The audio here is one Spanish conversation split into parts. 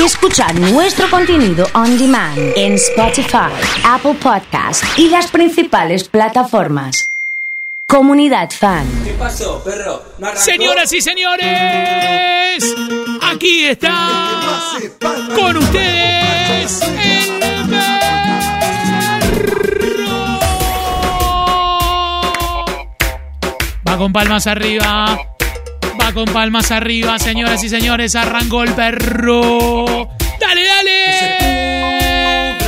y escuchar nuestro contenido on demand en Spotify, Apple Podcast y las principales plataformas. Comunidad Fan. ¿Qué pasó, perro? ¿No? Señoras y señores, aquí está con ustedes el perro. Va con palmas arriba. Con palmas arriba, señoras y señores. Arrancó el perro. Dale, dale.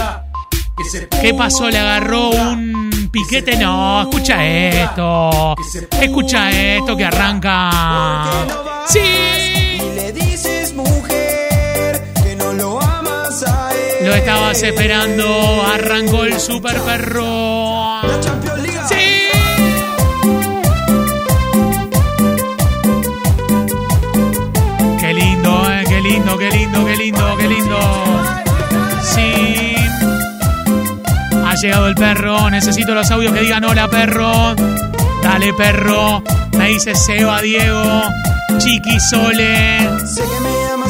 ¿Qué pasó? ¿Le agarró un piquete? No, escucha esto. Escucha esto que arranca. ¡Sí! Le dices mujer que no lo amas a él. Lo estabas esperando. Arrancó el super perro. Qué lindo, qué lindo, qué lindo. Sí. Ha llegado el perro. Necesito los audios que digan hola, perro. Dale, perro. Me dice Seba, Diego, Chiqui, Sole,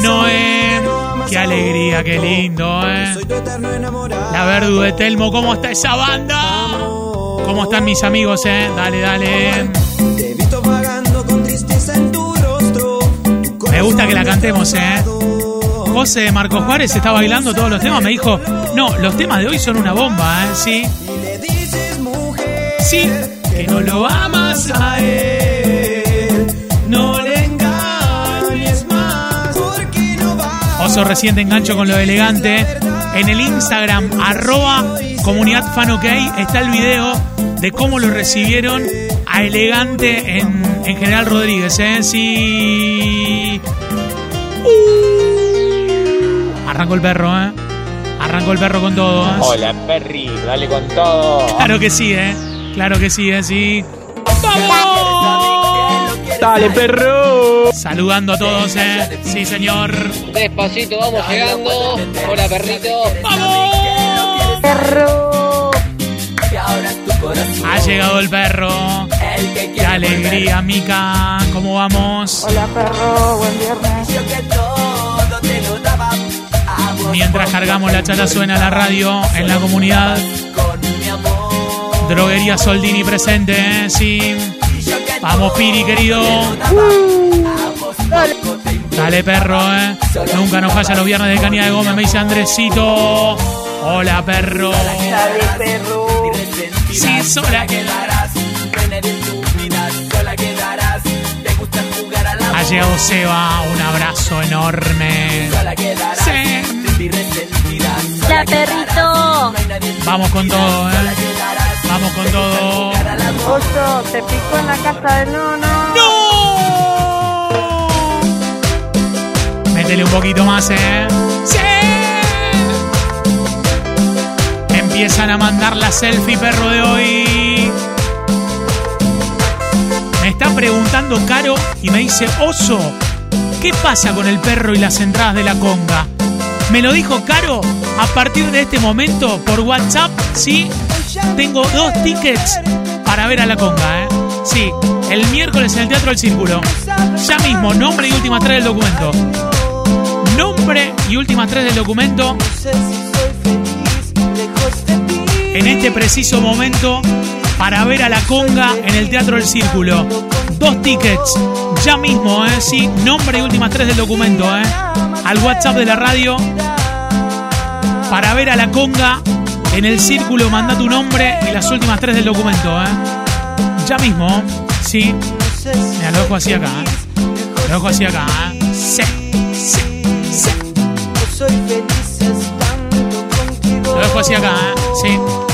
Noé. amas Qué alegría, qué lindo, eh. La Verdu de Telmo, ¿cómo está esa banda? ¿Cómo están mis amigos, eh? Dale, dale. Te he visto vagando con tristeza en tu rostro. Tu Me gusta que la cantemos, eh. José Marcos Juárez está bailando todos los temas. Me dijo, no, los temas de hoy son una bomba, ¿eh? Sí, sí, que no lo amas a él. No le engañes más. Oso reciente engancho con lo elegante. En el Instagram, arroba comunidad está el video de cómo lo recibieron a elegante en, en General Rodríguez, ¿eh? Sí. Arrancó el perro, ¿eh? Arrancó el perro con todo, ¿eh? Hola, Perry, dale con todo. Claro que sí, ¿eh? Claro que sí, ¿eh? Sí. ¡Vamos! Dale, perro. Saludando a todos, ¿eh? Sí, señor. Despacito vamos llegando. Hola perrito. ¡Vamos! Ha llegado el perro. ¡Qué alegría, Mica! ¿Cómo vamos? Hola perro, buen viernes. Mientras cargamos la chata suena la radio en la comunidad. Droguería Soldini presente, ¿eh? Sí. Vamos, Piri, querido. Dale, perro, ¿eh? Nunca nos falla los viernes de Caña de Gómez, me dice Andresito. Hola, perro. Sí, sola quedarás. Ha llegado Seba, un abrazo enorme. La perrito. Vamos con todo, ¿eh? Vamos con todo. Oso, te pico en la casa del nono. ¡No! Métele un poquito más, ¿eh? ¡Sí! Empiezan a mandar la selfie, perro de hoy. Me está preguntando Caro y me dice, Oso, ¿qué pasa con el perro y las entradas de la conga? Me lo dijo Caro, a partir de este momento, por WhatsApp, ¿sí? Tengo dos tickets para ver a la conga, ¿eh? Sí, el miércoles en el Teatro del Círculo. Ya mismo, nombre y últimas tres del documento. Nombre y últimas tres del documento. En este preciso momento, para ver a la conga en el Teatro del Círculo. Dos tickets, ya mismo, ¿eh? Sí, nombre y últimas tres del documento, ¿eh? Al WhatsApp de la radio. Para ver a la conga en el Círculo, manda tu nombre y las últimas tres del documento, ¿eh? Ya mismo, sí. Mira, lo dejo así acá, ¿eh? Lo dejo así acá, ¿eh? Sí, sí, sí. Lo dejo así acá, ¿eh? Sí.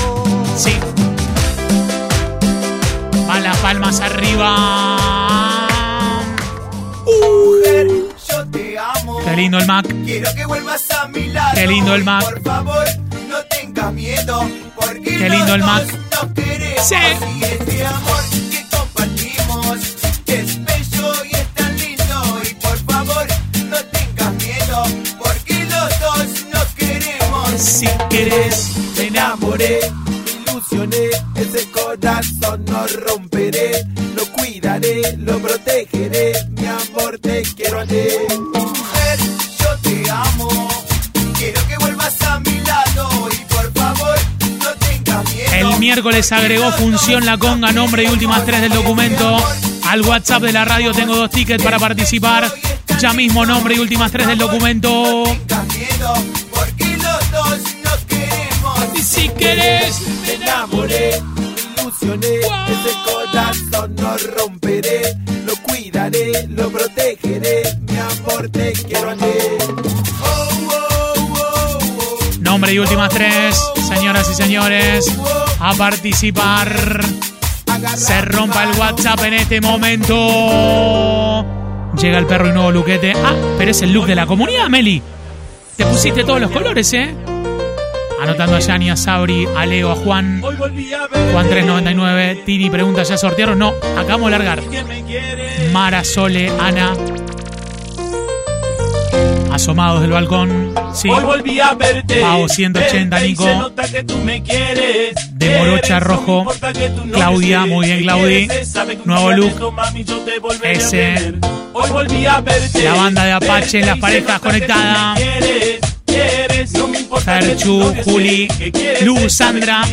Va las palmas arriba. Mujer, yo te amo. Qué lindo el Mac. Quiero que vuelvas a mi lado. Qué lindo el Mac. Por favor, no tengas miedo. Porque Qué lindo el Mac. nos queremos. Sí. Y este amor que compartimos es bello y es tan lindo. Y por favor, no tengas miedo. Porque los dos nos queremos. Si querés, Me enamoré, lo protegeré, mi amor, te quiero a ti. Mujer, yo te amo, quiero que vuelvas a mi lado y por favor no tengas miedo. El miércoles agregó función la conga, nombre y últimas tres del documento. Al WhatsApp de la radio tengo dos tickets para participar. Ya mismo nombre y últimas tres del documento. porque los dos nos queremos. Y si querés, me enamoré ilusioné, wow. ese corazón no rompe lo protegeré, mi amor te quiero a ti. Nombre y últimas tres. Señoras y señores, a participar. Se rompa el WhatsApp en este momento. Llega el perro y nuevo luquete. Ah, pero es el look de la comunidad, Meli. Te pusiste todos los colores, ¿eh? Anotando a Yani, a Sabri, a Leo, a Juan. Juan 399. Tiri pregunta, ¿ya sortearon? No, acabamos de largar. Mara, Sole, Ana. Asomados del balcón. Sí. Hoy volví a verte. Pavo 180, verte y Nico. De Morocha Rojo. Claudia, muy bien, Claudi. Nuevo look. de esto, mami, yo te volveré a Ese. ver. Hoy volví a verte. La banda de Apache, las parejas conectadas. Estés. Juli, Lu, Sandra.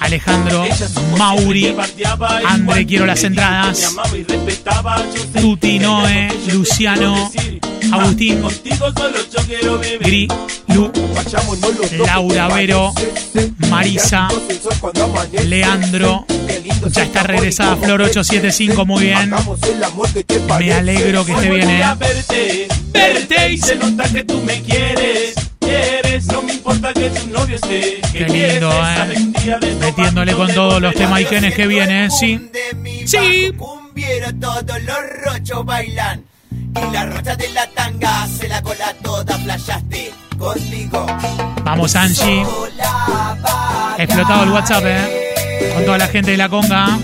Alejandro, Mauri, André, quiero las entradas. Tuti, que ella Noé, no te quiere Luciano. Agustín. Gri, Lu, Laura Vero, Marisa, Leandro. Ya está regresada Flor 875, muy bien. Me alegro que esté bien, ¿eh? verte, Verte y se nota que tú me quieres, quieres, no me importa que tu novio esté. Qué lindo, ¿eh? Metiéndole con todos los temas ver. que viene, ¿eh? Sí. Sí. bajo cumbiero todos los rochos bailan Y la rocha de la tanga se la cola toda playaste contigo Vamos, Angie. Explotado el WhatsApp, ¿eh? Con toda la gente de la conga.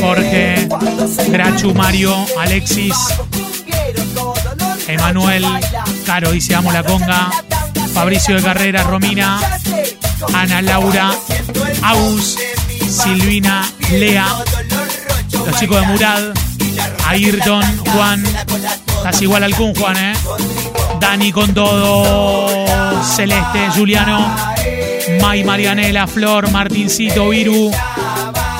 Jorge, Grachu, Mario, Alexis, Emanuel. Caro dice amo la conga, Fabricio de Carrera, Romina, Ana Laura, Agus, Silvina, Lea, los chicos de Murad, Ayrton, Juan, estás igual al Kun, Juan, ¿eh? Dani con todo, Celeste, Juliano, May, Marianela, Flor, Martincito, Viru,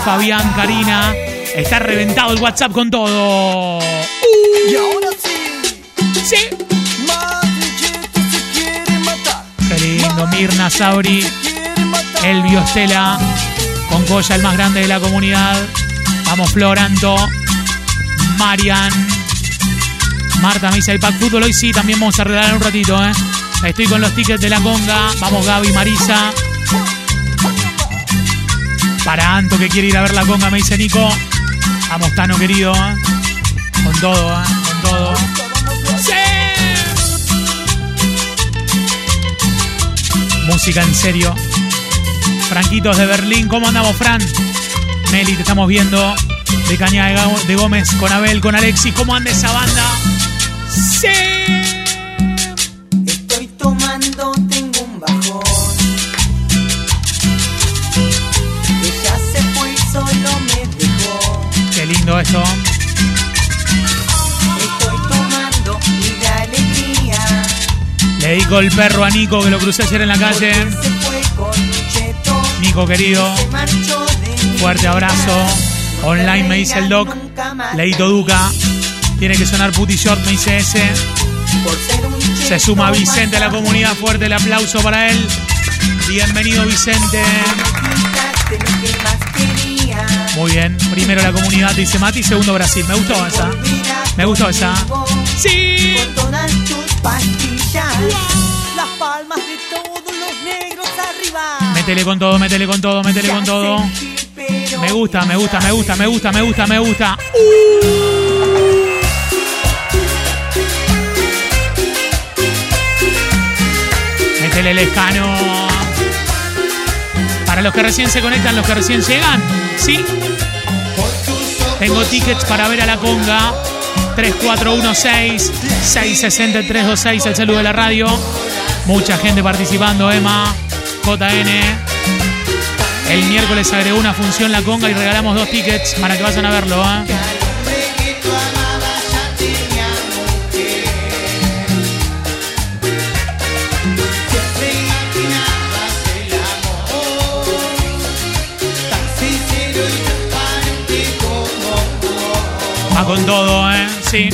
Fabián, Karina. Está reventado el WhatsApp con todo. Y ahora sí, Sí. Qué lindo, Mirna, Sauri. Elvio, Estela, con Coya, el más grande de la comunidad. Vamos, Floranto, Marian, Marta me dice el pack fútbol. Hoy sí, también vamos a regalar un ratito, ¿eh? Estoy con los tickets de la conga. Vamos, Gaby, Marisa. Para Anto que quiere ir a ver la conga, me dice Nico. Vamos, Tano querido, ¿eh? Con todo, ¿eh? Con todo. ¡Sí! Música en serio. Franquitos de Berlín, ¿cómo andamos, Fran? Meli, te estamos viendo. De Caña de Gómez con Abel, con Alexis. ¿Cómo anda esa banda? ¡Sí! Estoy tomando, tengo un bajón. Ella se fue y solo me dejó. Qué lindo esto. Estoy tomando y de alegría. Le dedico el perro a Nico que lo crucé ayer en la calle. Nico querido, Se marchó fuerte abrazo. Online me dice el doc. Leito Duca. Tiene que sonar Putty Short, me dice ese. Se suma Vicente a la comunidad. Fuerte el aplauso para él. Bienvenido, Vicente. Muy bien. Primero la comunidad dice Mati, segundo Brasil. Me gustó esa. Me gustó esa. Sí. Las. Métele con todo, métele con todo, métele con todo. Me gusta, me gusta, me gusta, me gusta, me gusta, me gusta. Métele el escano. Para los que recién se conectan, los que recién llegan, ¿sí? Tengo tickets para ver a la conga. 3416-660-326, el saludo de la radio. Mucha gente participando, Emma, JN. El miércoles agregó una función La Conga y regalamos dos tickets para que vayan a verlo. ¿eh? Va con todo, ¿eh? Sí.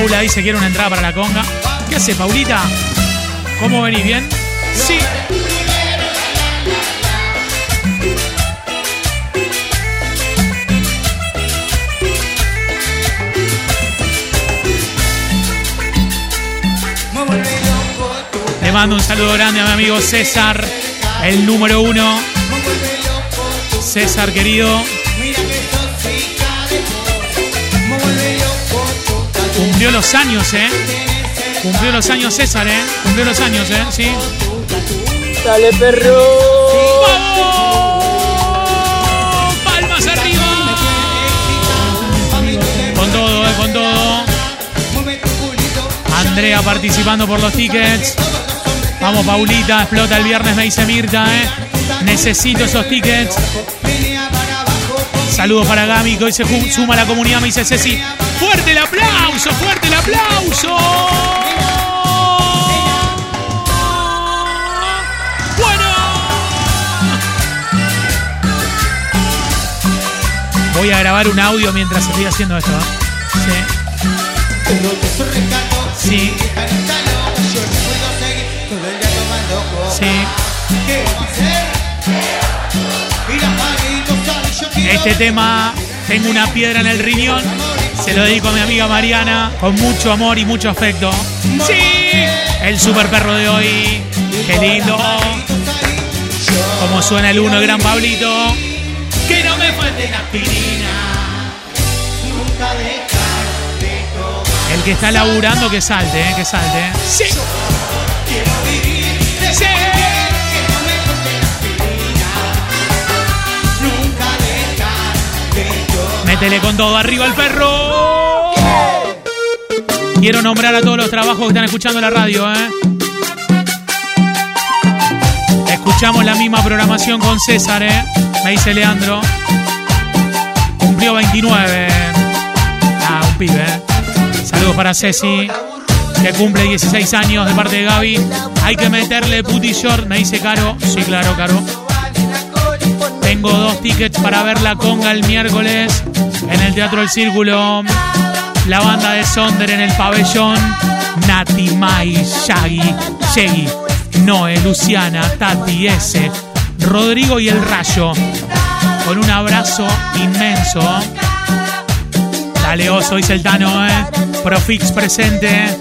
Paula dice quiere una entrada para la conga. ¿Qué hace, Paulita? ¿Cómo venís? ¿Bien? Sí. Le mando un saludo grande a mi amigo César, el número uno. César, querido, cumplió los años, ¿eh? Cumplió los años César, ¿eh? Cumplió los años, ¿eh? Sí. Dale, perro. ¡Vamos! ¡Palmas arriba! Con todo, ¿eh? Con todo. Andrea participando por los tickets. Vamos, Paulita, explota el viernes, me dice Mirta, ¿eh? Necesito esos tickets. Saludos para Gami, que hoy se suma a la comunidad, me dice Ceci. ¡Fuerte el aplauso! ¡Fuerte el aplauso! ¡Bueno! Voy a grabar un audio mientras estoy haciendo esto, ¿eh? Sí, sí, sí. Este tema, tengo una piedra en el riñón. Se lo dedico a mi amiga Mariana con mucho amor y mucho afecto. ¡Sí! El super perro de hoy. ¡Qué lindo! Como suena el uno, el gran Pablito. Que no me falte la aspirina. nunca dejar de tomar. El que está laburando, que salte, ¿eh? Que salte. ¡Sí! Quiero vivir ¡Sí! Métele con todo arriba el perro. Quiero nombrar a todos los trabajos que están escuchando la radio, ¿eh? Escuchamos la misma programación con César, ¿eh? Me dice Leandro. Cumplió 29. Ah, un pibe, ¿eh? Saludos para Ceci, que cumple 16 años de parte de Gaby. Hay que meterle puti short, me dice Caro. Sí, claro, Caro. Tengo dos tickets para ver la conga el miércoles en el Teatro El Círculo. La banda de Sonder en el pabellón. Nati, Mai, Shaggy, Shaggy, Noé, Luciana, Tati, S, Rodrigo y el Rayo. Con un abrazo inmenso. Dale oso, dice el Tano, ¿eh? Profix presente.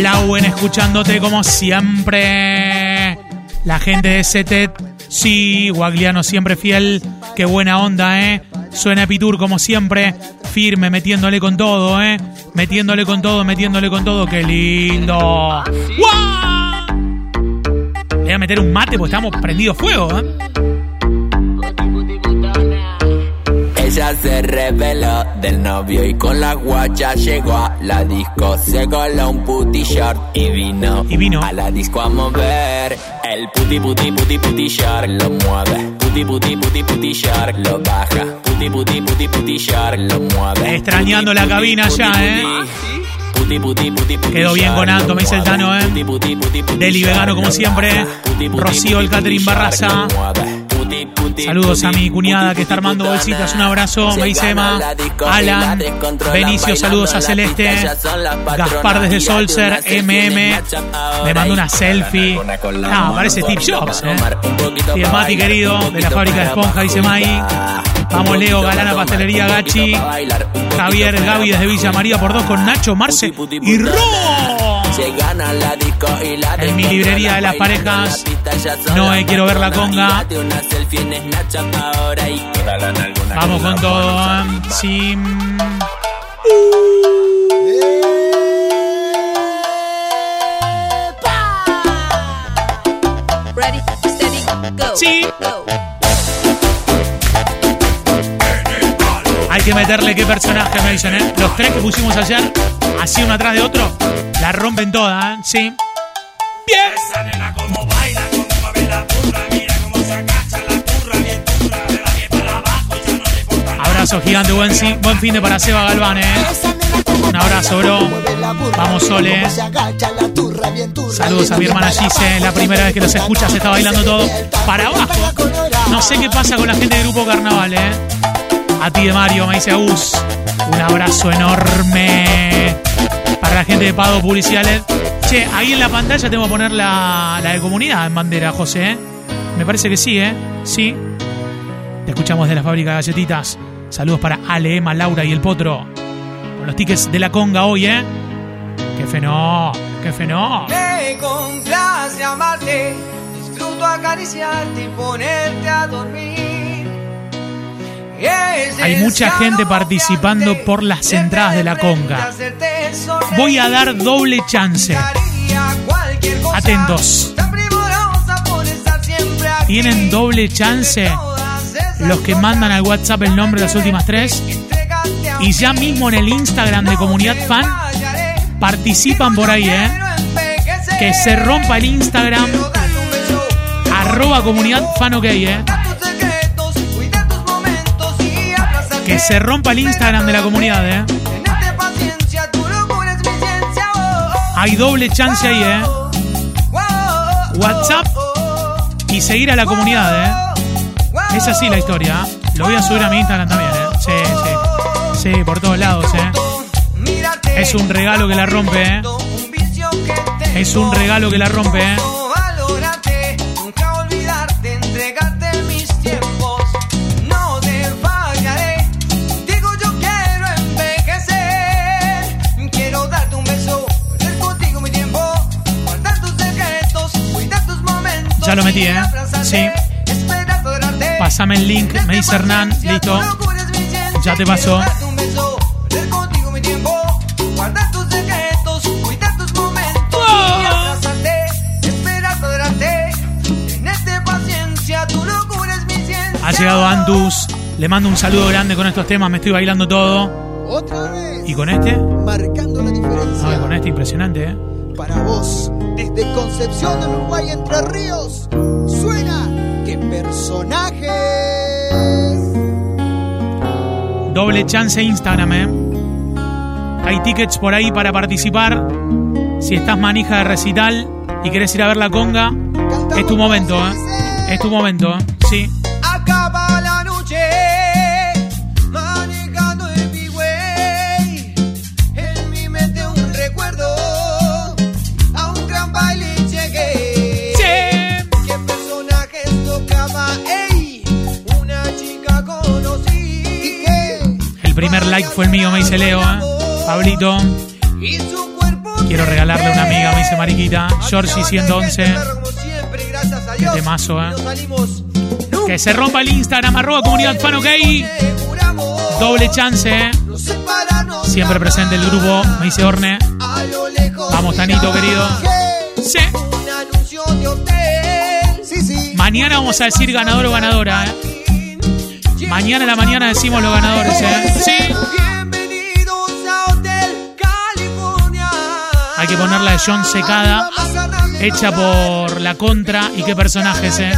Lauen escuchándote como siempre. La gente de Setet, sí, Guagliano siempre fiel. Qué buena onda, ¿eh? Suena Epitur como siempre, firme, metiéndole con todo, ¿eh? Metiéndole con todo, metiéndole con todo. ¡Qué lindo! Le voy a meter un mate porque estamos prendidos fuego, ¿eh? Ella se reveló del novio y con la guacha llegó a la disco. Se coló un puti short y vino, Y vino. a la disco a mover. El puti puti puti puti short lo mueve. Puti puti puti puti short lo baja. Puti puti puti puti short lo mueve. Extrañando Puti, la cabina puti, ya, puti. ¿eh? Puti, puti, puti, Quedó bien con Anto, me dice el. Tano, ¿eh? Deli Vegano como siempre. Rocío, el catering puti Barraza. Saludos a mi cuñada que está armando bolsitas. Un abrazo, la Alan, Benicio, saludos a Celeste. Gaspar desde en MM. Mandó y una selfie. mano parece Steve. Jobs, ¿eh? Mati querido, de la fábrica de esponja, dice Mai. Vamos, Leo, Galana, pa' Pastelería Gachi. Javier, Gaby desde Villa María por dos con Nacho, Marce y. Ro. Se gana la disco y la En mi librería de las parejas. No, eh, quiero ver la conga. Vamos con todo. Sí. steady, steady, go. Sí. Go. Hay que meterle qué personaje me dicen, ¿eh? Los tres que pusimos ayer, así uno atrás de otro, la rompen todas, ¿eh? Sí. Bien. Esa nena como baila, como mueve la burra, mira cómo se agacha la burra, bien turra, de la bien para abajo, ya no le importa nada. Abrazo gigante, buen, si- buen fin de para Seba Galván, ¿eh? Un abrazo, bro. Vamos, Sole. Saludos a mi hermana Gise, la primera vez que los escucha se está bailando todo para abajo. No sé qué pasa con la gente del grupo Carnaval, ¿eh? A ti de Mario, me dice Agus. Un abrazo enorme para la gente de Pago Publicidad LED. Che, ahí en la pantalla tengo que poner la, la de comunidad en bandera, José. ¿eh? Me parece que sí, ¿eh? Sí. Te escuchamos de la fábrica de galletitas. Saludos para Ale, Emma, Laura y el Potro. Con los tickets de la conga hoy, ¿eh? ¡Qué fenó! ¡Qué fenó! Me complace amarte, disfruto acariciarte y ponerte a dormir. Hay mucha gente participando por las entradas de la conga. Voy a dar doble chance. Atentos. Tienen doble chance los que mandan al WhatsApp el nombre de las últimas tres. Y ya mismo en el Instagram de Comunidad Fan participan por ahí, ¿eh? Que se rompa el Instagram. Arroba Comunidad Fan OK, ¿eh? Que se rompa el Instagram de la comunidad, ¿eh? Hay doble chance ahí, ¿eh? WhatsApp y seguir a la comunidad, ¿eh? Es así la historia. ¿eh? Lo voy a subir a mi Instagram también, ¿eh? Sí, sí. Sí, por todos lados, ¿eh? Es un regalo que la rompe, ¿eh? Es un regalo que la rompe, ¿eh? Lo metí, ¿eh? Sí. Pásame el link, me dice Hernán. Listo. Ya te pasó. Ha llegado Antus. Le mando un saludo grande con estos temas. Me estoy bailando todo. Otra vez, ¿Y con este? marcando la diferencia. No, con este impresionante, ¿eh? Para vos, desde Concepción del Uruguay, Entre Ríos, personajes. Doble chance Instagram, ¿eh? Hay tickets por ahí para participar. Si estás manija de recital y querés ir a ver la conga, es tu momento, ¿eh? Es tu momento, ¿eh? Sí. Like fue el mío, me dice Leo, ¿eh? Pablito. Quiero regalarle a una amiga, me dice Mariquita. Georgie 111. como siempre, gracias a Qué temazo, ¿eh? Que se rompa el Instagram, arroba comunidad fan, ok. Doble chance, ¿eh? Siempre presente el grupo, me dice Orne. Vamos, Tanito, querido. Sí. Mañana vamos a decir ganador o ganadora, ¿eh? Mañana a la mañana decimos los ganadores, ¿eh? Sí. Bienvenidos a Hotel California. Hay que poner la de John Secada, hecha por la contra. ¿Y qué personajes, eh?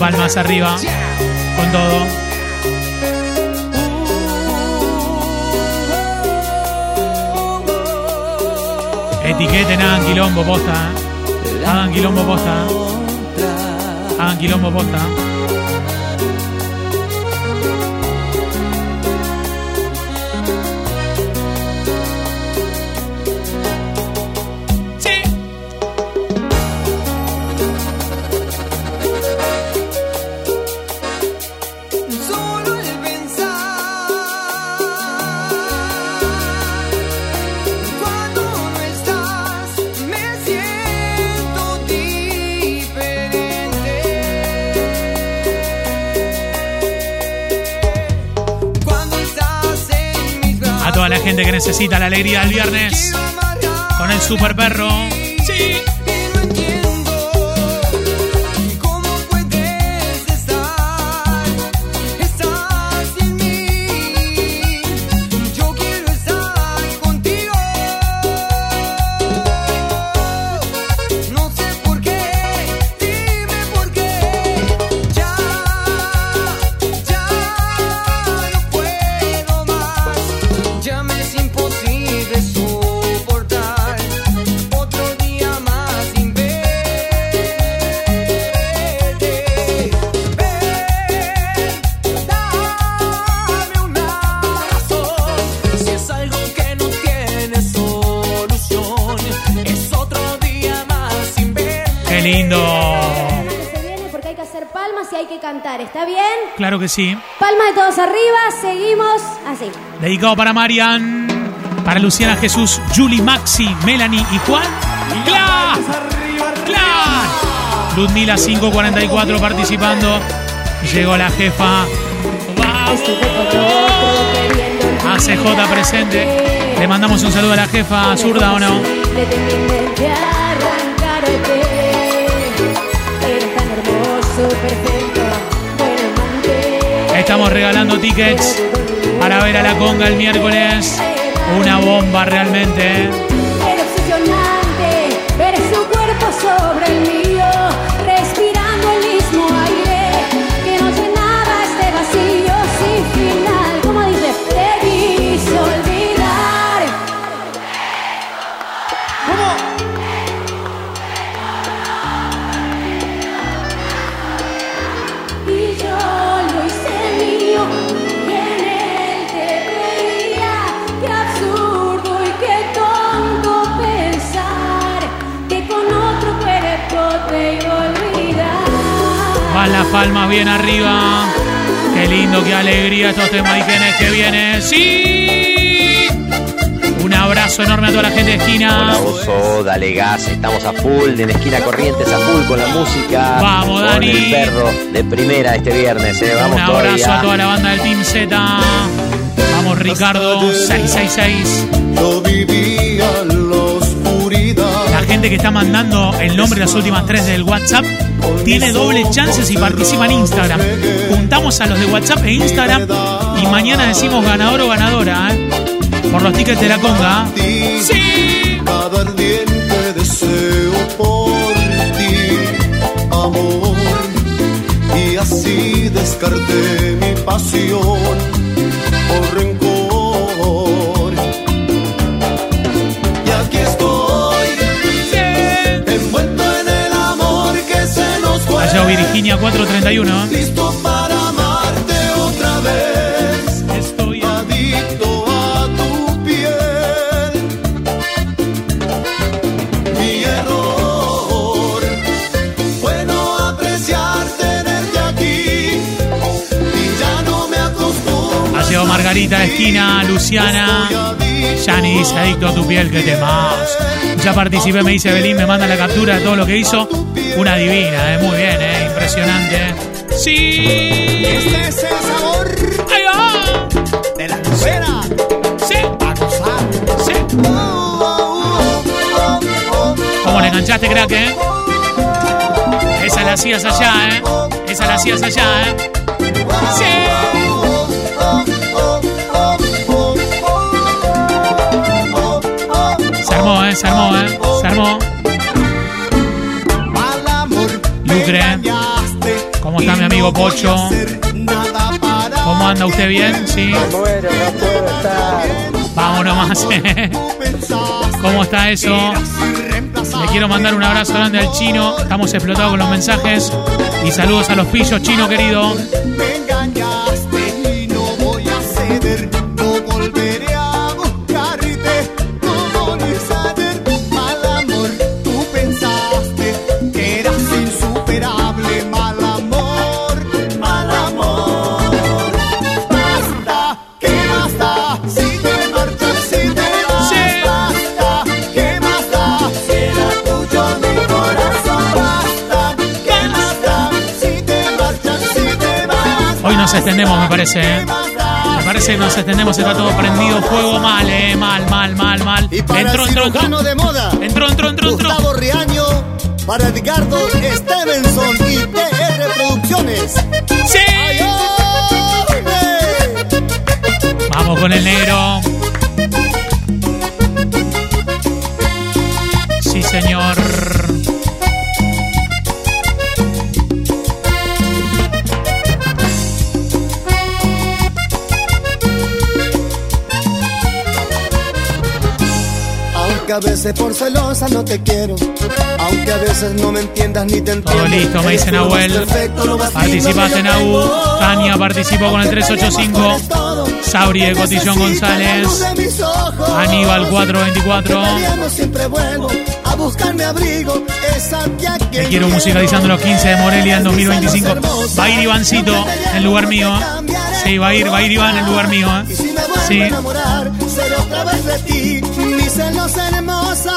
Palmas arriba. Con todo. Etiqueten, hagan quilombo posta. ¿eh? Hagan quilombo posta. ¿eh? Hagan posta. Gente que necesita la alegría del viernes con el super perro. Qué lindo. Se viene porque hay que hacer palmas y hay que cantar, ¿está bien? Claro que sí. Palmas de todos arriba, seguimos así. Dedicado para Marian, para Luciana Jesús, Julie, Maxi, Melanie y Juan. ¡Cla! ¡Cla! Ludmila 544 participando. Llegó la jefa. ACJ presente. Le mandamos un saludo a la jefa zurda o no. Estamos regalando tickets para ver a la conga el miércoles. Una bomba realmente. Palmas bien arriba. Qué lindo, qué alegría estos temaiquenes que vienen. ¡Sí! Un abrazo enorme a toda la gente de esquina. Hola Oso, dale gas, estamos a full, en esquina Corrientes a full con la música. Vamos, con Dani. el perro de primera este viernes, eh. vamos Un abrazo todavía. a toda la banda del Team Z. Vamos, Ricardo, 666. Yo vivía gente que está mandando el nombre de las últimas tres del WhatsApp tiene doble chance si participa en Instagram. Juntamos a los de WhatsApp e Instagram y mañana decimos ganador o ganadora, ¿eh? Por los tickets de la conga. Sí. Cada ardiente deseo por ti, amor. Y así descarté mi pasión por rencor. Allá Virginia 431. Listo para amarte otra vez. Estoy adicto a tu piel. Mi error fue no apreciar tenerte aquí. Y ya no me acostumbro. Llegado Margarita esquina, Luciana. Yani dice adicto a tu piel, que te más. Ya participé, me dice Belín, me manda la captura de todo lo que hizo. Una divina, eh, muy bien, eh, impresionante. Sí. Este es el sabor Ahí va. de la lucera. Sí. A gozar. Sí. ¿Cómo le enganchaste, crack, eh? Esa la hacías allá, eh. Esa la hacías allá, eh. Se Lucre. ¿Cómo está mi amigo Pocho? ¿Cómo anda usted bien? Sí. Vamos nomás. ¿Cómo está eso? Le quiero mandar un abrazo grande al chino. Estamos explotados con los mensajes. Y saludos a los pillos, chino querido. Nos extendemos, me parece. ¿eh? Me parece que nos extendemos, está todo prendido fuego mal, eh, mal, mal, mal, mal. Y para Entró, entró, entró. de moda, Entró, entró, entró, entró. Gustavo Riaño, para Edgardo Stevenson y TR Producciones. ¡Sí! Vamos con el negro. Aunque a veces por celosa no te quiero, aunque a veces no me entiendas ni te entiendo. Todo listo, me dice Nahuel. Participaste, Nahu. Tania participó con el 385. Sabri de Cotillón González. Aníbal 424. Siempre vuelvo a buscar mi abrigo. Te quiero musicalizando los 15 de Morelia en 2025. Va a ir Ivancito en lugar mío. ¿eh? Sí, va a ir, va a ir Iván en lugar mío. ¿eh? Y si me vuelvo a Sí. Celos hermosa,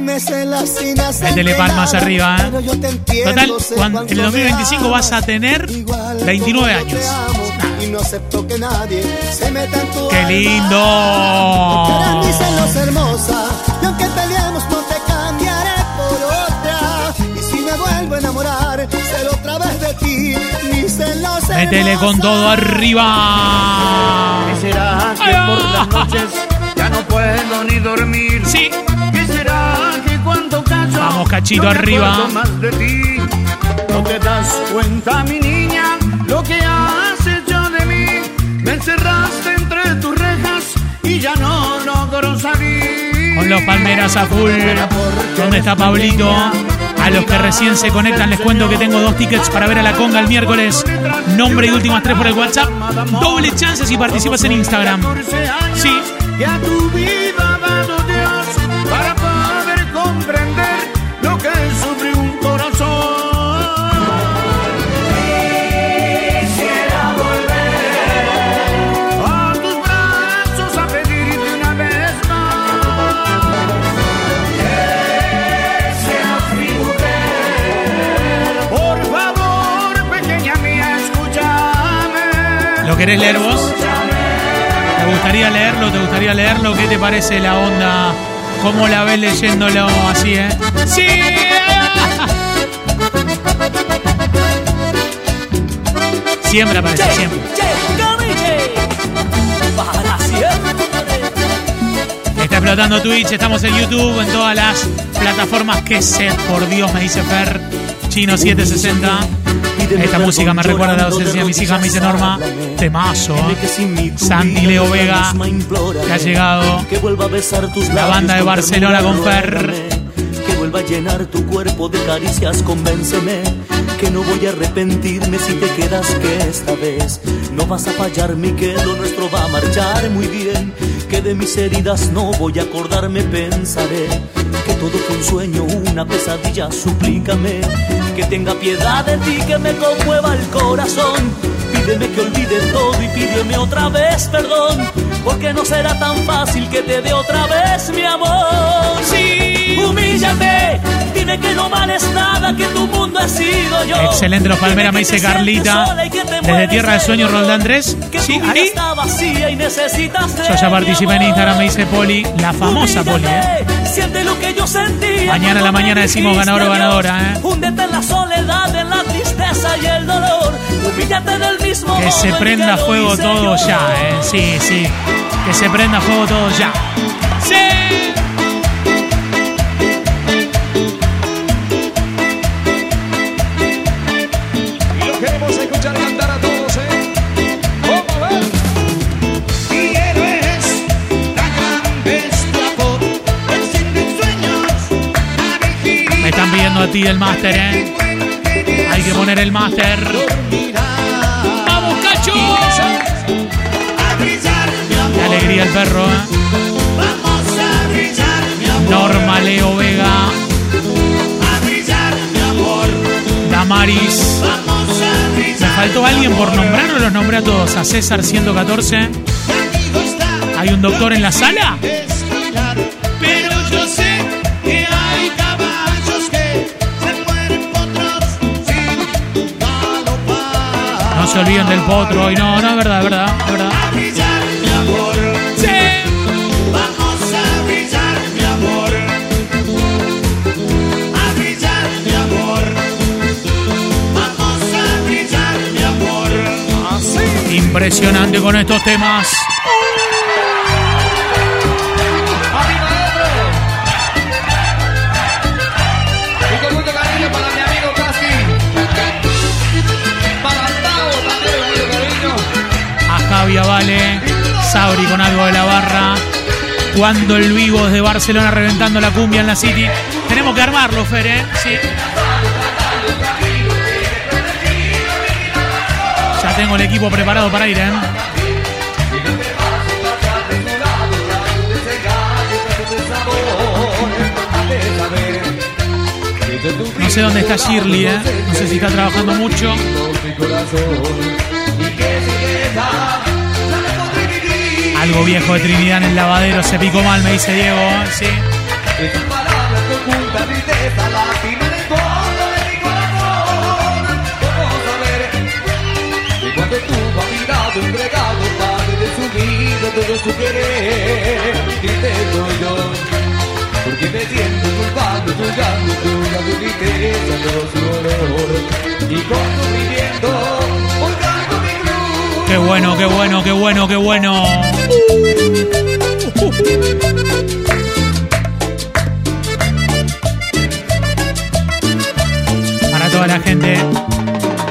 me celas sin hacer Métele palmas nada, arriba, ¿eh? pero yo te entiendo, Total, cuando- en el cuánto me 2025 vas a tener Igual 29 como años. te amo, y no acepto que nadie se meta en tu ¡Qué alma. lindo! Eres mi celos hermosa, y aunque peleemos no te cambiaré por otra. Y si me vuelvo a enamorar, seré otra vez de ti. Mi celos Métele con todo arriba. ¿Qué será que por las noches ya no puedo ni dormir? Sí. ¿Qué será que cuando callo Vamos, Cachito, no arriba. más de ti? No te das cuenta, mi niña, lo que has hecho de mí. Me encerraste entre tus rejas y ya no logro salir. Con los palmeras a full. ¿Dónde está Pablito? A los que recién se conectan les cuento que tengo dos tickets para ver a la conga el miércoles. Nombre y últimas tres por el WhatsApp. Doble chance si participas en Instagram. Sí. Que a tu vida ha dado Dios para poder comprender lo que sufre un corazón. Quisiera volver a tus brazos a pedirte una vez más. Que seas mi mujer. Por favor, pequeña mía, escúchame. ¿Lo querés leer vos? ¿Te gustaría leerlo? ¿Te gustaría leerlo? ¿Qué te parece la onda? ¿Cómo la ves leyéndolo así, eh? ¡Sí! Siempre aparece, siempre. Está explotando Twitch, estamos en YouTube, en todas las plataformas. ¡Qué sed, por Dios! Me dice Fer. Chino 760. Esta música me recuerda a la docencia de mis hijas, me dice Norma. Temazo. ¿eh? Santi Leo Vega, que ha llegado. La banda de Barcelona con Fer. Que vuelva a llenar tu cuerpo de caricias, convénceme. Que no voy a arrepentirme si te quedas, que esta vez no vas a fallarme y que lo nuestro va a marchar muy bien. Que de mis heridas no voy a acordarme, pensaré. Que todo fue un sueño, una pesadilla, suplícame. Que tenga piedad de ti, que me conmueva el corazón. Pídeme que olvide todo y pídeme otra vez perdón. Porque no será tan fácil que te dé otra vez mi amor. Sí, humíllate, dime que no vales nada, que tu mundo he sido yo. Excelente los Palmeras, me dice Carlita. Desde Tierra de de Sueño, dolor. Roldán 3. Que Sí, ahí. está vacía y necesitas Yo ya participé en. Instagram, me dice Poli. La famosa Poli, ¿eh? Siente lo que yo sentía Mañana a la mañana decimos ganador o ganadora, ¿eh? Húndete en la soledad, en la tristeza y el dolor. Humíllate del mismo Que se prenda fuego todo ya, ¿eh? Sí, sí. Que se prenda fuego todo ya. A ti el máster, ¿eh? Hay que poner el máster. ¡Vamos, cacho! Qué alegría el perro, ¿eh? Norma Leo Vega, A brillar, mi amor. Damaris. Me faltó alguien por nombrar o los nombré a todos. A César 114. Contigo está ¿Hay un doctor en la sala? Se olvidan del potro y no no es verdad verdad verdad. Brillar mi amor sí, vamos a brillar mi amor, a brillar mi amor, vamos a brillar mi amor. Así impresionante con estos temas. Vale, Sabri con algo de la barra. Cuando el vivo desde Barcelona reventando la cumbia en la City. Tenemos que armarlo, Fer, ¿eh? Sí. Ya tengo el equipo preparado para ir, ¿eh? No sé dónde está Shirley, ¿eh? No sé si está trabajando mucho. Algo viejo de Trinidad en el lavadero se picó mal, me dice Diego. ¿eh? Sí. Todo su querer Y te doy yo Porque me siento culpable, tu llanto, tu la tristeza, no su dolor Y con mi cruz Qué bueno, qué bueno, qué bueno, qué bueno. Para toda la gente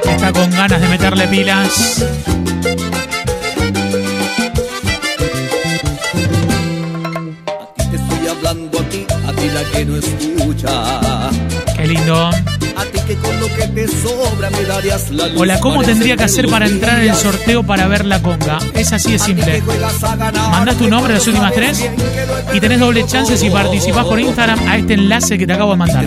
que está con ganas de meterle pilas. Te estoy hablando a ti, a ti la que no escucha. Qué lindo. A ti que con lo que te sobra me darías la luz. Hola, ¿cómo tendría que hacer para entrar en el sorteo para ver la conga? Es así de simple. Mandás tu nombre, las últimas tres, y tenés doble chance si participás por Instagram a este enlace que te acabo de mandar.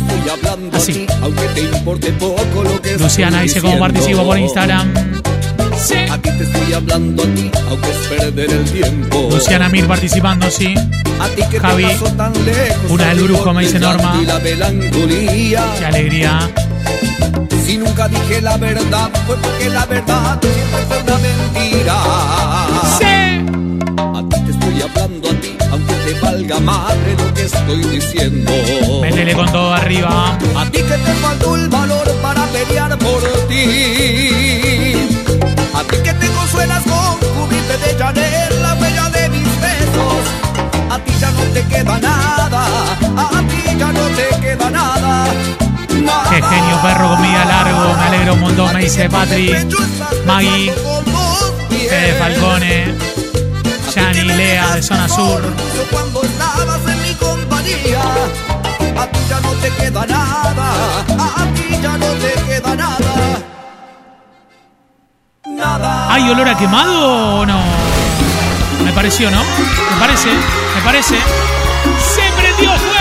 Así. a Luciana dice cómo participo por Instagram. A ti te estoy hablando a ti, aunque es perder el tiempo. Luciana Mir participando, sí. A ti que Javi, te tan lejos, una del brujo, me dice Norma. la. Qué alegría. Si nunca dije la verdad, fue porque la verdad siempre fue una mentira. A ti te estoy hablando a ti, aunque te valga madre lo que estoy diciendo. Métele con todo arriba. A ti que te faltó el valor para pelear por ti. A ti que te consuelas con cubrirte de Chanel la bella de mis besos. A ti ya no te queda nada. A ti ya no te queda nada. Qué genio, perro con vida largo. Me alegro un montón, me dice Patri. Maggie. Fede Falcone. Yani, Lea de Zona Sur. Cuando estabas en mi compañía. A ti ya no te queda nada. A ti ya no te queda nada. Nada. ¿Hay olor a quemado o no? Me pareció, ¿no? Me parece, me parece. ¡Se prendió fuego!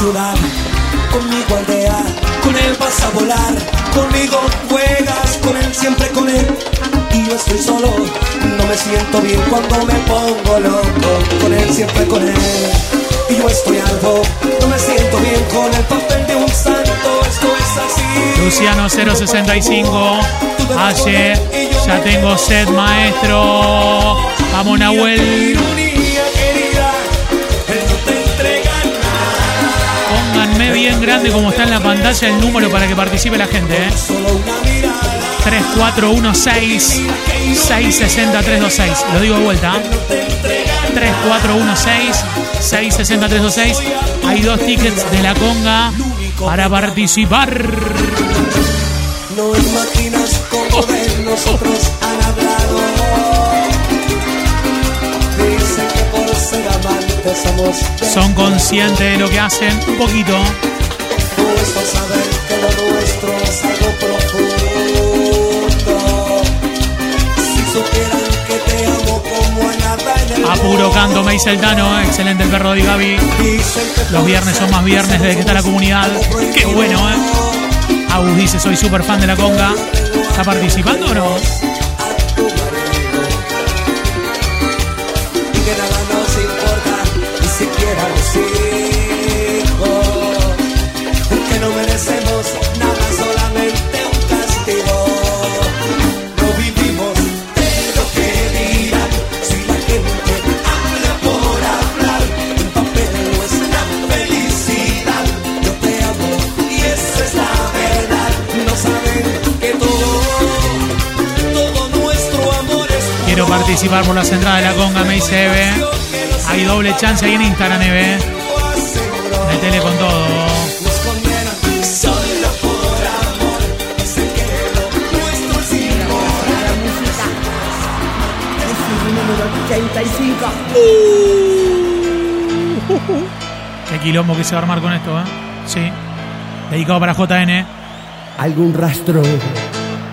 Ciudad, conmigo aldea, con él vas a volar, conmigo juegas, con él siempre con él. Y yo estoy solo, no me siento bien cuando me pongo loco, con él siempre con él. Y yo estoy algo, no me siento bien con el papel de un santo, esto es así. Luciano 065. Aye, ya tengo set, maestro. Vamos, Nahuel. Pónganme bien grande como está en la pantalla el número para que participe la gente. ¿eh? 3416 660 326. Lo digo de vuelta. ¿eh? 3416 660 326. Hay dos tickets de la conga para participar. No imaginas cómo nosotros Son conscientes de lo que hacen un poquito. a Apuro canto, me dice el Tano. Excelente el perro de Gaby. Los viernes son más viernes desde que está la comunidad. Qué bueno, ¿eh? Agus dice, soy súper fan de la conga. ¿Está participando o no? Participar por las entradas de la conga, me dice Eve. Hay doble chance ahí en Instagram, Eve. Metele con todo. Nuestro Qué quilombo que se va a armar con esto, ¿eh? Sí. Dedicado para JN. algún rastro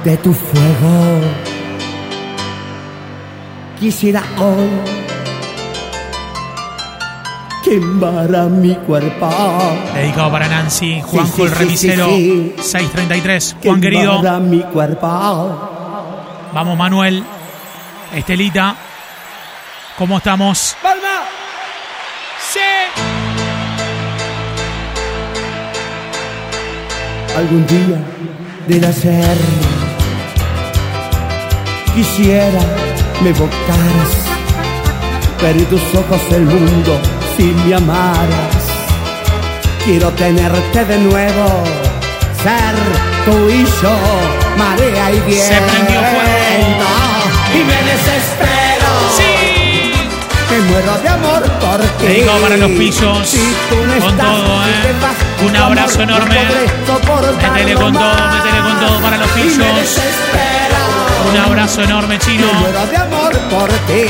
de tu fuego. Quisiera hoy quemar mi cuerpo. Dedicado para Nancy. Juanjo sí, el sí, remisero. sí, 633. Juan querido. Mi cuerpo. Vamos, Manuel. Estelita. ¿Cómo estamos? ¡Palma! ¡Sí! Algún día de nacer quisiera me evocaras, en tus ojos el mundo si me amaras. Quiero tenerte de nuevo, ser tú y yo, marea y viento. Se prendió fuego. Y me desespero. ¡Sí! Me muero de amor por ti. Dedicado para los pillos. Si tú no Con estás, todo, ¿eh? te vas, Un abrazo amor no enorme. Métele con todo, métele con todo para los Y me. Un abrazo enorme, chino. Me muero de amor por ti.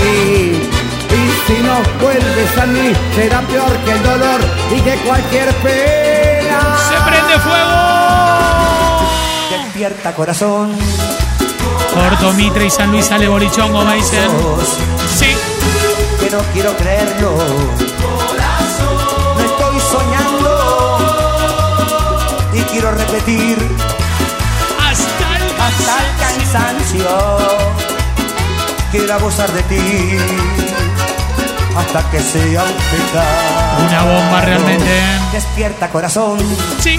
Y si no vuelves a mí, será peor que el dolor y que cualquier pena. ¡Se prende fuego! Despierta corazón. Corto Mitre y San Luis sale bolichongo, me dicen. Sí. Que no quiero creerlo. No estoy soñando. Y quiero repetir Hasta el, cansancio. Quiero abusar de ti. Hasta que sea un pecado. Una bomba realmente. Despierta corazón. Sí.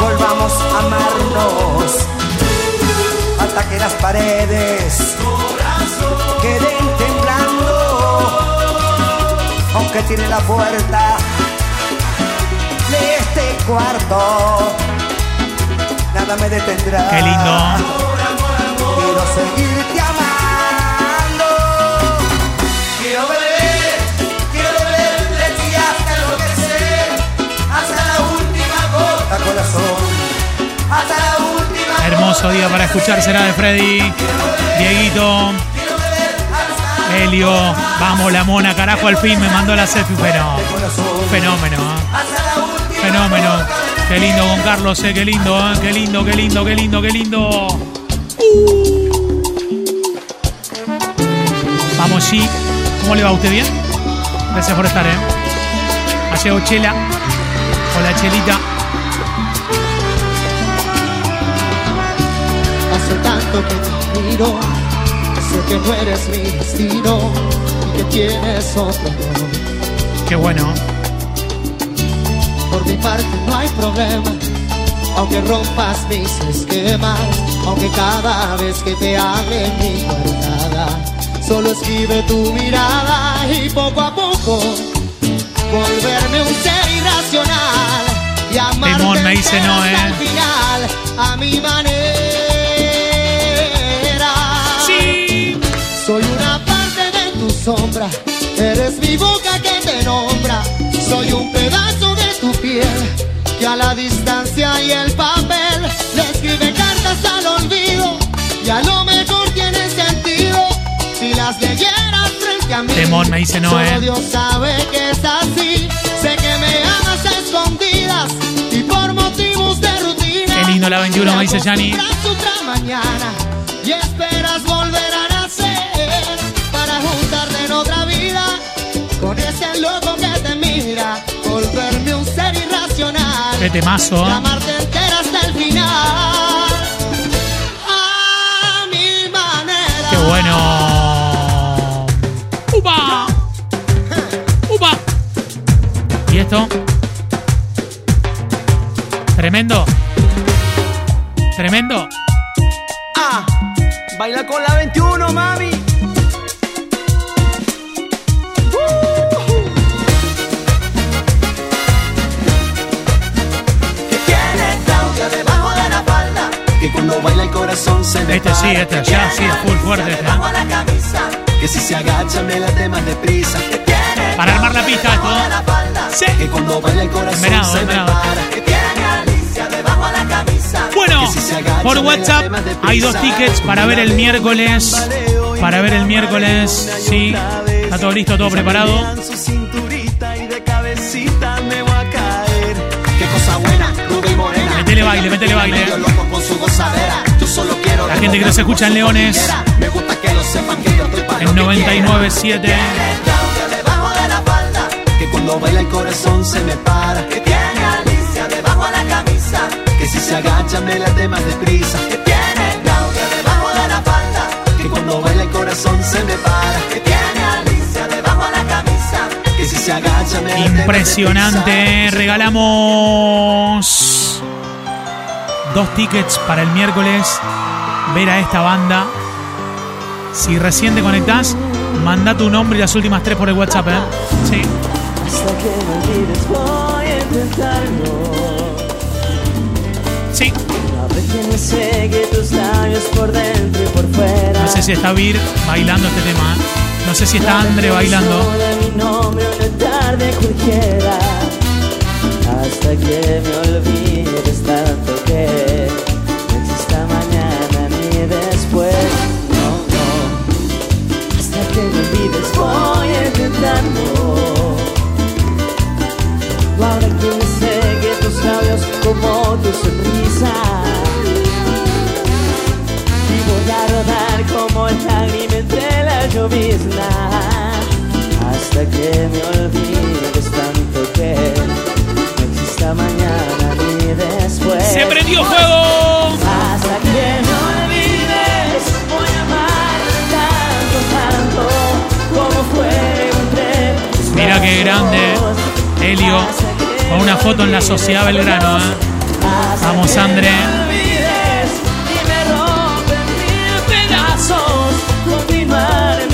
Volvamos a amarnos. Hasta que las paredes queden temblando. Aunque tiene la puerta de este cuarto. Nada me detendrá. Qué lindo. Quiero seguirte amando. Quiero beber, quiero beber de ti hasta enloquecer. Hasta la última gota, corazón. Hasta la última Hermoso día para escuchar será de Freddy. Dieguito. Helio. Vamos, la mona, carajo, al fin me mandó la selfie. Fenómeno. Fenómeno, ¿eh? Fenómeno. Qué lindo con Carlos, eh. Qué lindo, ¿eh? Qué lindo, qué lindo, qué lindo, qué lindo. Vamos, sí. ¿Cómo le va a usted bien? Gracias por estar, ¿eh? Allego Chela. Hola, Chelita. Hace tanto que te miro, sé que no eres mi destino y que tienes otro. Qué bueno. Por mi parte no hay problema, aunque rompas mis esquemas, aunque cada vez que te hable mi guardada, solo esquive tu mirada y poco a poco volverme un ser irracional y amarte Timón me dice no, hasta eh. el final a mi manera. Sí. Soy una parte de tu sombra, eres mi boca que te nombra, soy un pedazo de tu piel que a la distancia y el papel le escribe cartas al olvido y a lo mejor tiene sentido si las leyeras frente a mí. Temón me dice no, Solo eh. Dios sabe que es así, sé que me amas a escondidas y por motivos de rutina. Qué lindo la 21, me dice Yanni. Mañana Qué temazo, ¿eh? amarte entera hasta el final. A mi manera. Qué bueno. ¡Upa! ¡Upa! ¿Y esto? Tremendo. Tremendo. Ah, baila con la 21, mami. Me Este es full fuerte este. Que si se agacha me late más deprisa. Para armar la pista esto. Sí. Que cuando baila el corazón se me para. Bueno, por WhatsApp hay dos tickets para ver el miércoles. Para ver el miércoles, sí. Está todo listo, todo preparado. Metele baile, metele baile. La gente que nos escucha en Leones, en 99.7. debajo de la falda. Que el el Impresionante. Regalamos dos tickets para el miércoles. Ver a esta banda. Si recién te conectás, manda tu nombre y las últimas tres por el WhatsApp, ¿eh? Sí. Sí. No sé si está Vir bailando este tema. ¿eh? No sé si está Andre bailando. Hasta que me olvides tanto que intentarlo. Ahora que me tus labios como tu sonrisa. Y voy a rodar como el lágrima entre la llovizna Hasta que me olvides grande. Helio. Con una foto en la Sociedad Belgrano, ¿eh? Vamos, y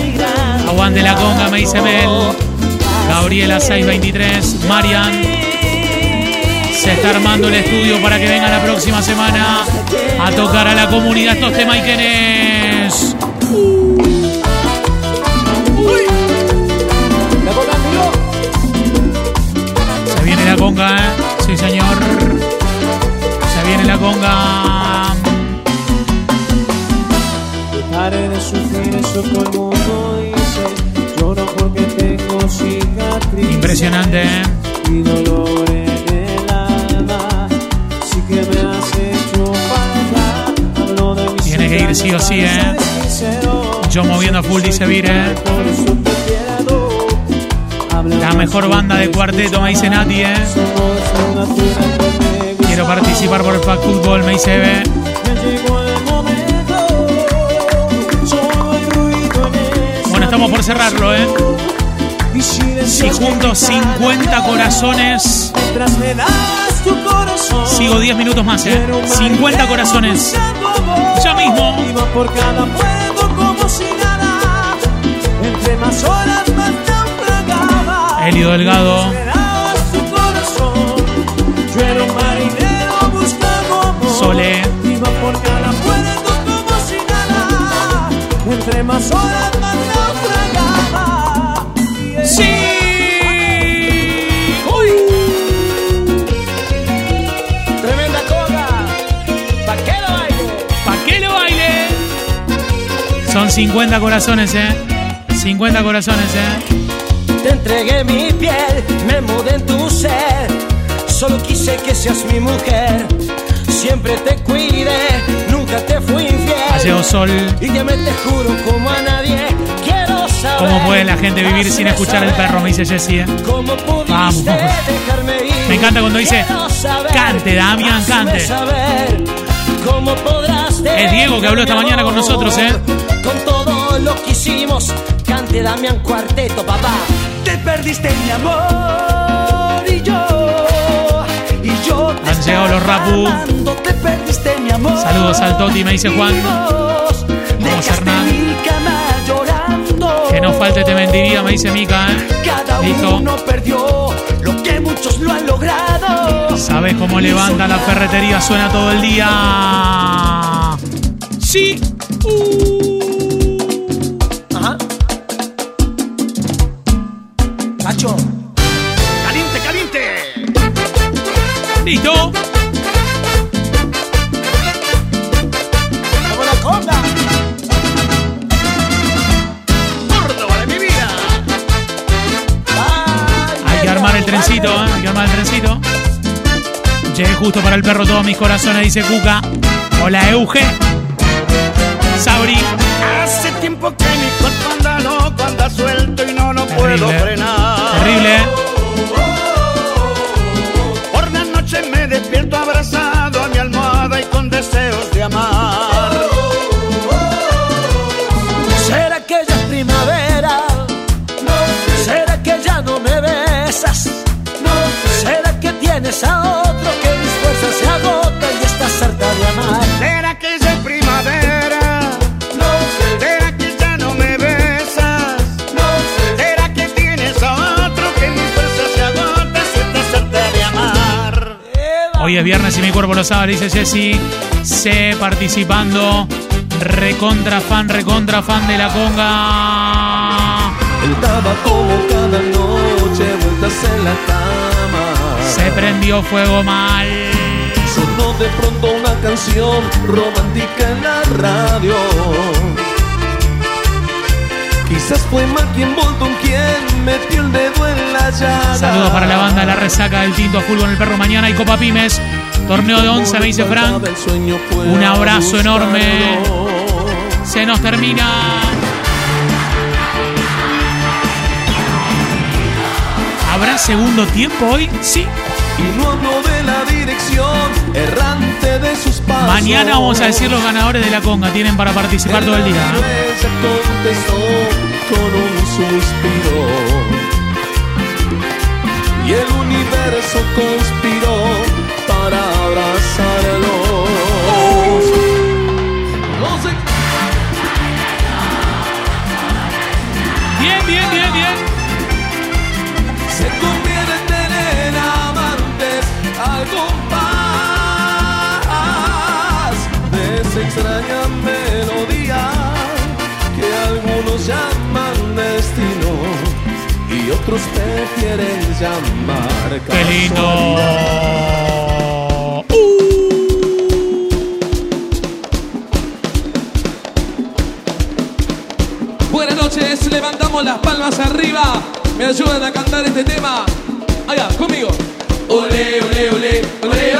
migrando Aguante la conga, me dice Mel. Gabriela 623. Marian. Se está armando el estudio para que venga la próxima semana a tocar a la comunidad estos temas Ikenes. Conga, ¿eh? Sí, señor. Se viene la conga. Dejaré de sufrir eso todo el mundo dice Lloro porque tengo cicatrices Impresionante, ¿eh? Y dolor en el alma Sí que me has hecho falta Hablo de mis Tiene que ir sí o sí, ¿eh? Yo moviendo a full, dice Vir, ¿eh? La mejor banda de cuarteto, me dice Nati, ¿eh? Quiero participar por el Pack Fútbol, me dice Eve. Bueno, estamos por cerrarlo, ¿eh? Si juntos 50 corazones, sigo 10 minutos más, ¿eh? 50 corazones. Ya mismo. Entre más horas más buscando amor. Sole. Entre más horas más ¡Sí! Son 50 corazones, ¿eh? 50 corazones, ¿eh? Te entregué mi piel, me mudé en tu ser. Solo quise que seas mi mujer. Siempre te cuidé, nunca te fui infiel. Llegado Sol. Y ya me te juro como a nadie. Quiero saber. ¿Cómo puede la gente vivir sin escuchar el perro? Me dice Jessie, ¿eh? ¿Cómo pudiste Vamos. dejarme ir? Me encanta cuando dice, saber, cante, Damián, cante. saber ¿Cómo podrás Es Diego que habló esta mañana con nosotros, ¿eh? Con todo lo que hicimos, cante Damián Cuarteto, papá. Te perdiste mi amor y yo. Y yo te Han llegado los Rapu. amando, te perdiste mi amor. Saludos al Toti, me dice Juan. Vamos, Hernán. Mi cama llorando. Que no falte te mentiría, me dice Mica, ¿eh? Cada Listo. uno perdió lo que muchos lo han logrado. ¿Sabes cómo levanta la ferretería? Suena todo el día. Sí. Ajá. Listo. Como la conga. Córdoba de mi vida. Hay que armar el trencito, ¿eh? Hay que armar el trencito. Llegué justo para el perro todos mis corazones, dice Cuca. Hola, Euge. Sabri. Hace tiempo que mi cuerpo anda loco, anda suelto y no lo puedo Terrible. frenar. Terrible, abrazado a mi almohada y con deseos de amar. ¿Será que ya es primavera? ¿Será que ya no me besas? ¿Será que tienes a Hoy es viernes y mi cuerpo lo sabe, dice Jessy. C participando. Recontra fan, recontra fan de la conga. Él daba como cada noche vueltas en la cama. Se prendió fuego mal. Sonó de pronto una canción romántica en la radio. Quizás fue Marquín Bolton quien metió el dedo en la llaga. Saludos para la banda La Resaca del Tinto Azul con el perro mañana y Copa Pymes. Torneo de 11, me dice Frank. Un abrazo enorme. Se nos termina. ¿Habrá segundo tiempo hoy? Sí. Y no hablo de la dirección errante de sus pasos. Mañana vamos a decir los ganadores de la conga. Tienen para participar todo el día. ¿eh? Con un suspiro. Y el universo conspiró para abrazarlo. No sé. Bien, bien, bien, bien. Se convierten en amantes al compás de esa extraña otros prefieren llamar ¡Qué lindo! Buenas noches, levantamos las palmas arriba. Me ayudan a cantar este tema. Allá, conmigo. Ole, ole, ole, ole,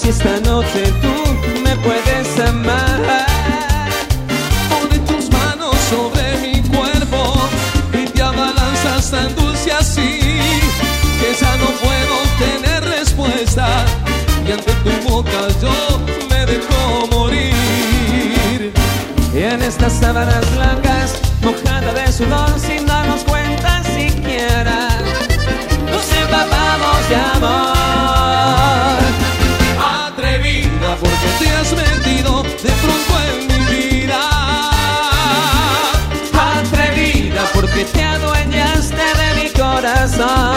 si esta noche tú me puedes amar. Pone tus manos sobre mi cuerpo y te abalanzas tan dulce así que ya no puedo tener respuesta y ante tu boca yo me dejo morir. Y en estas sábanas blancas, mojada de sudor Porque te adueñaste de mi corazón.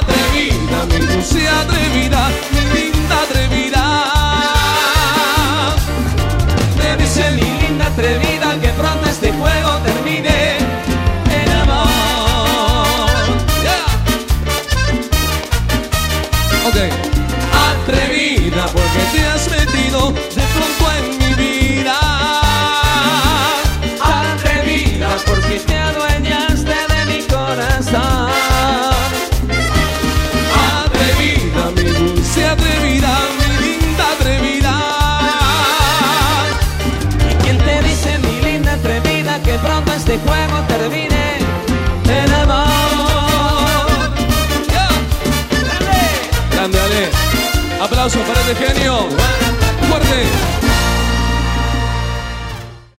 Atrevida, mi dulce atrevida, mi linda atrevida. Me dice mi linda atrevida juego termine en amor? Grande, Ale. Aplausos para este genio. Fuerte.